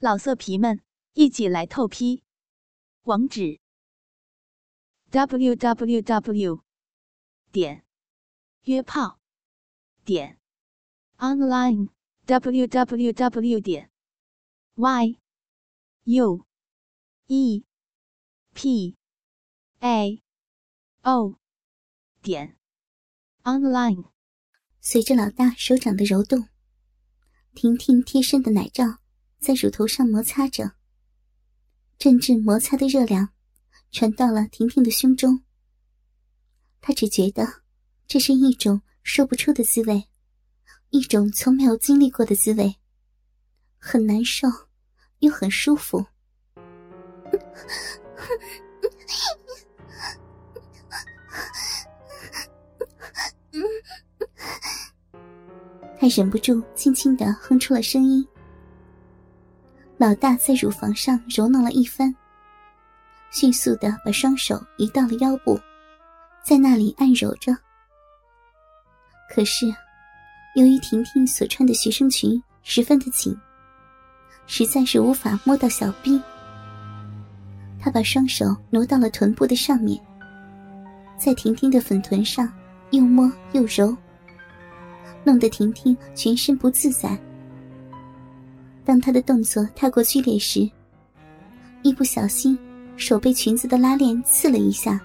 老色皮们，一起来透批！网址：w w w 点约炮点 online w w w 点 y u e p a o 点 online。随着老大手掌的揉动，婷婷贴身的奶罩。在乳头上摩擦着，阵阵摩擦的热量传到了婷婷的胸中。她只觉得这是一种说不出的滋味，一种从没有经历过的滋味，很难受，又很舒服。他忍不住轻轻的哼出了声音。老大在乳房上揉弄了一番，迅速的把双手移到了腰部，在那里按揉着。可是，由于婷婷所穿的学生裙十分的紧，实在是无法摸到小臂。他把双手挪到了臀部的上面，在婷婷的粉臀上又摸又揉，弄得婷婷全身不自在。当他的动作太过剧烈时，一不小心手被裙子的拉链刺了一下。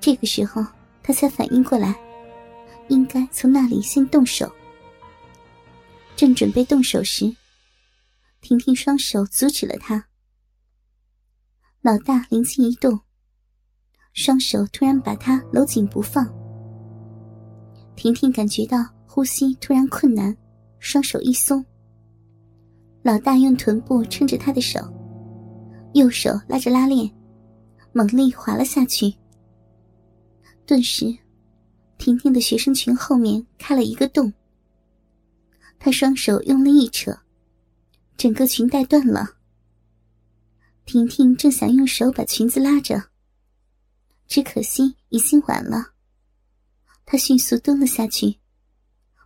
这个时候，他才反应过来，应该从那里先动手。正准备动手时，婷婷双手阻止了他。老大灵机一动，双手突然把他搂紧不放。婷婷感觉到呼吸突然困难，双手一松。老大用臀部撑着他的手，右手拉着拉链，猛力滑了下去。顿时，婷婷的学生裙后面开了一个洞。她双手用力一扯，整个裙带断了。婷婷正想用手把裙子拉着，只可惜已经晚了。她迅速蹲了下去，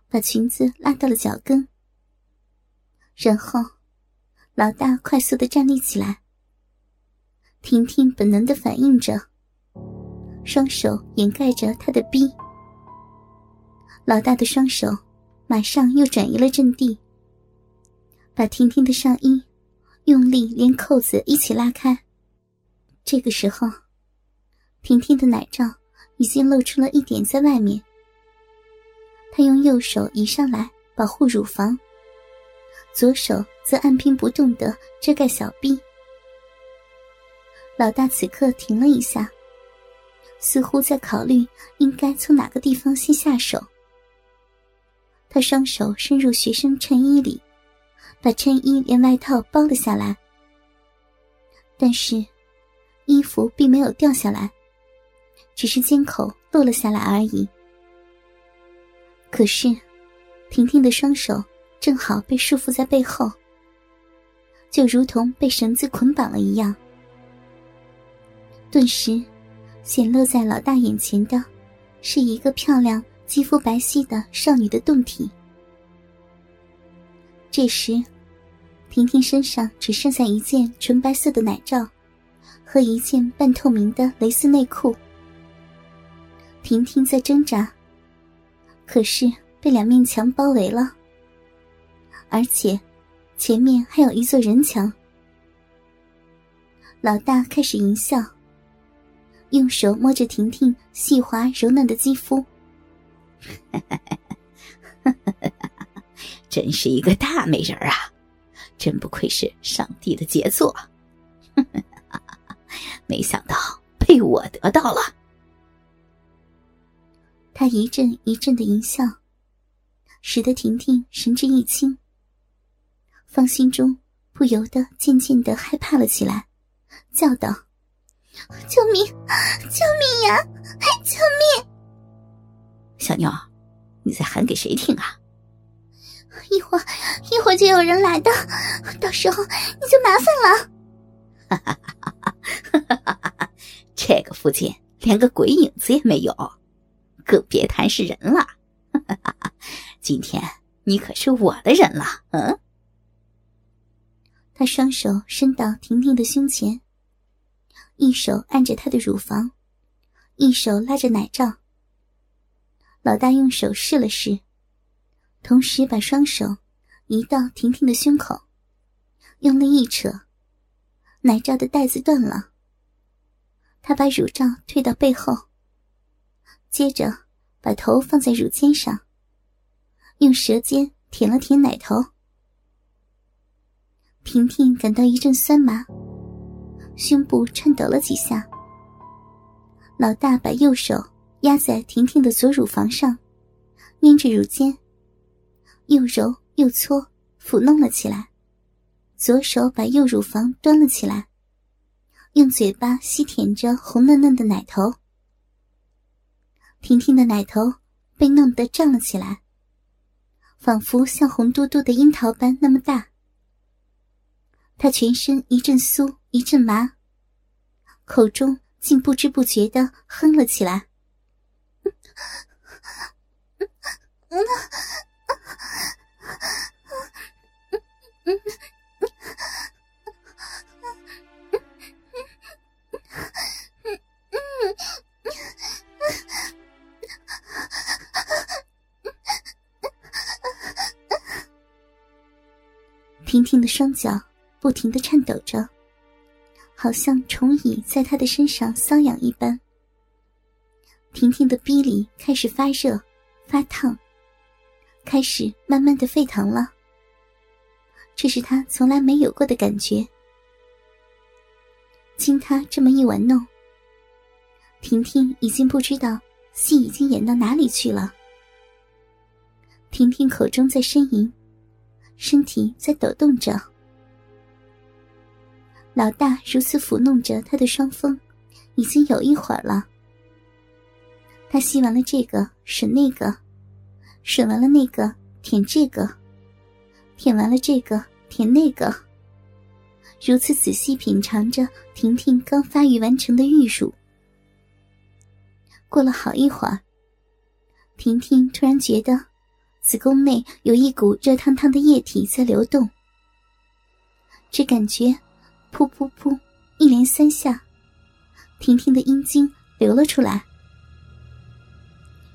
把裙子拉到了脚跟。然后，老大快速的站立起来。婷婷本能的反应着，双手掩盖着他的逼。老大的双手马上又转移了阵地，把婷婷的上衣用力连扣子一起拉开。这个时候，婷婷的奶罩已经露出了一点在外面。他用右手移上来保护乳房。左手则按兵不动的遮盖小臂。老大此刻停了一下，似乎在考虑应该从哪个地方先下手。他双手伸入学生衬衣里，把衬衣连外套包了下来。但是，衣服并没有掉下来，只是肩口落了下来而已。可是，婷婷的双手。正好被束缚在背后，就如同被绳子捆绑了一样。顿时，显露在老大眼前的，是一个漂亮、肌肤白皙的少女的胴体。这时，婷婷身上只剩下一件纯白色的奶罩，和一件半透明的蕾丝内裤。婷婷在挣扎，可是被两面墙包围了。而且，前面还有一座人墙。老大开始淫笑，用手摸着婷婷细滑柔嫩的肌肤，真是一个大美人啊！真不愧是上帝的杰作，没想到被我得到了。他一阵一阵的淫笑，使得婷婷神志一清。方心中不由得渐渐的害怕了起来，叫道：“救命！救命呀！救命！”小妞，你在喊给谁听啊？一会儿，一会儿就有人来的，到时候你就麻烦了。哈哈哈哈哈哈！这个附近连个鬼影子也没有，更别谈是人了。哈哈哈！今天你可是我的人了，嗯。他双手伸到婷婷的胸前，一手按着她的乳房，一手拉着奶罩。老大用手试了试，同时把双手移到婷婷的胸口，用力一扯，奶罩的带子断了。他把乳罩退到背后，接着把头放在乳尖上，用舌尖舔了舔奶头。婷婷感到一阵酸麻，胸部颤抖了几下。老大把右手压在婷婷的左乳房上，捏着乳尖，又揉又搓，抚弄了起来。左手把右乳房端了起来，用嘴巴吸舔着红嫩嫩的奶头。婷婷的奶头被弄得胀了起来，仿佛像红嘟嘟的樱桃般那么大。他全身一阵酥一阵麻，口中竟不知不觉的哼了起来。婷婷的双脚。不停的颤抖着，好像虫蚁在他的身上瘙痒一般。婷婷的逼里开始发热、发烫，开始慢慢的沸腾了。这是他从来没有过的感觉。经他这么一玩弄，婷婷已经不知道戏已经演到哪里去了。婷婷口中在呻吟，身体在抖动着。老大如此抚弄着他的双峰，已经有一会儿了。他吸完了这个，吮那个；吮完了那个，舔这个；舔完了这个，舔那个。如此仔细品尝着婷婷刚发育完成的玉乳。过了好一会儿，婷婷突然觉得子宫内有一股热烫烫的液体在流动，只感觉。噗噗噗！一连三下，婷婷的阴茎流了出来。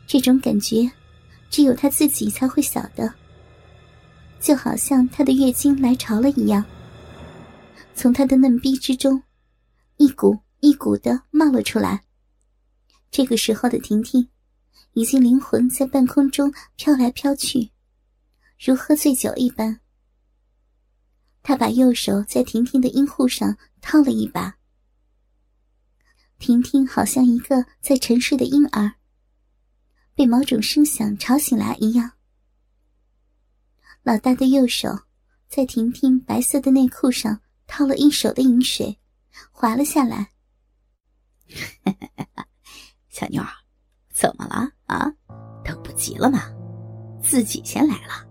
这种感觉，只有她自己才会晓得。就好像她的月经来潮了一样，从她的嫩逼之中，一股一股的冒了出来。这个时候的婷婷，已经灵魂在半空中飘来飘去，如喝醉酒一般。他把右手在婷婷的阴户上掏了一把，婷婷好像一个在沉睡的婴儿，被某种声响吵醒来一样。老大的右手在婷婷白色的内裤上掏了一手的饮水，滑了下来。小妞儿，怎么了啊？等不及了吗？自己先来了。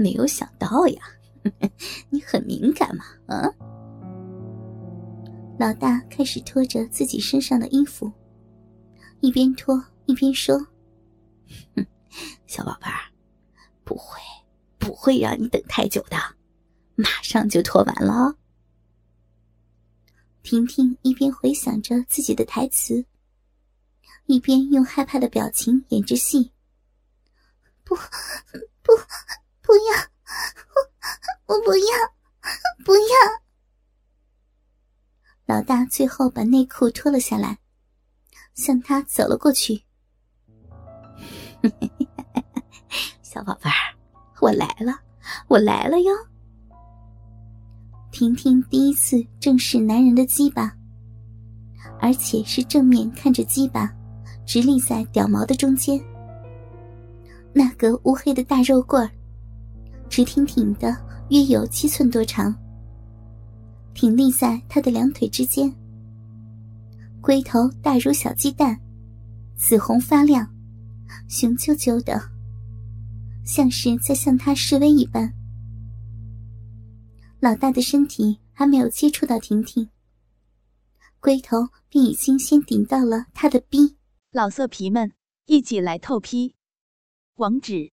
没有想到呀，你很敏感嘛？啊！老大开始脱着自己身上的衣服，一边脱一边说：“，小宝贝儿，不会，不会让你等太久的，马上就脱完了。”婷婷一边回想着自己的台词，一边用害怕的表情演着戏：“不，不。”不要，我我不要，不要！老大最后把内裤脱了下来，向他走了过去。小宝贝儿，我来了，我来了哟！婷婷第一次正视男人的鸡巴，而且是正面看着鸡巴，直立在屌毛的中间，那个乌黑的大肉棍儿。直挺挺的，约有七寸多长，挺立在他的两腿之间。龟头大如小鸡蛋，紫红发亮，雄赳赳的，像是在向他示威一般。老大的身体还没有接触到婷婷，龟头便已经先顶到了他的逼。老色皮们，一起来透批，网址。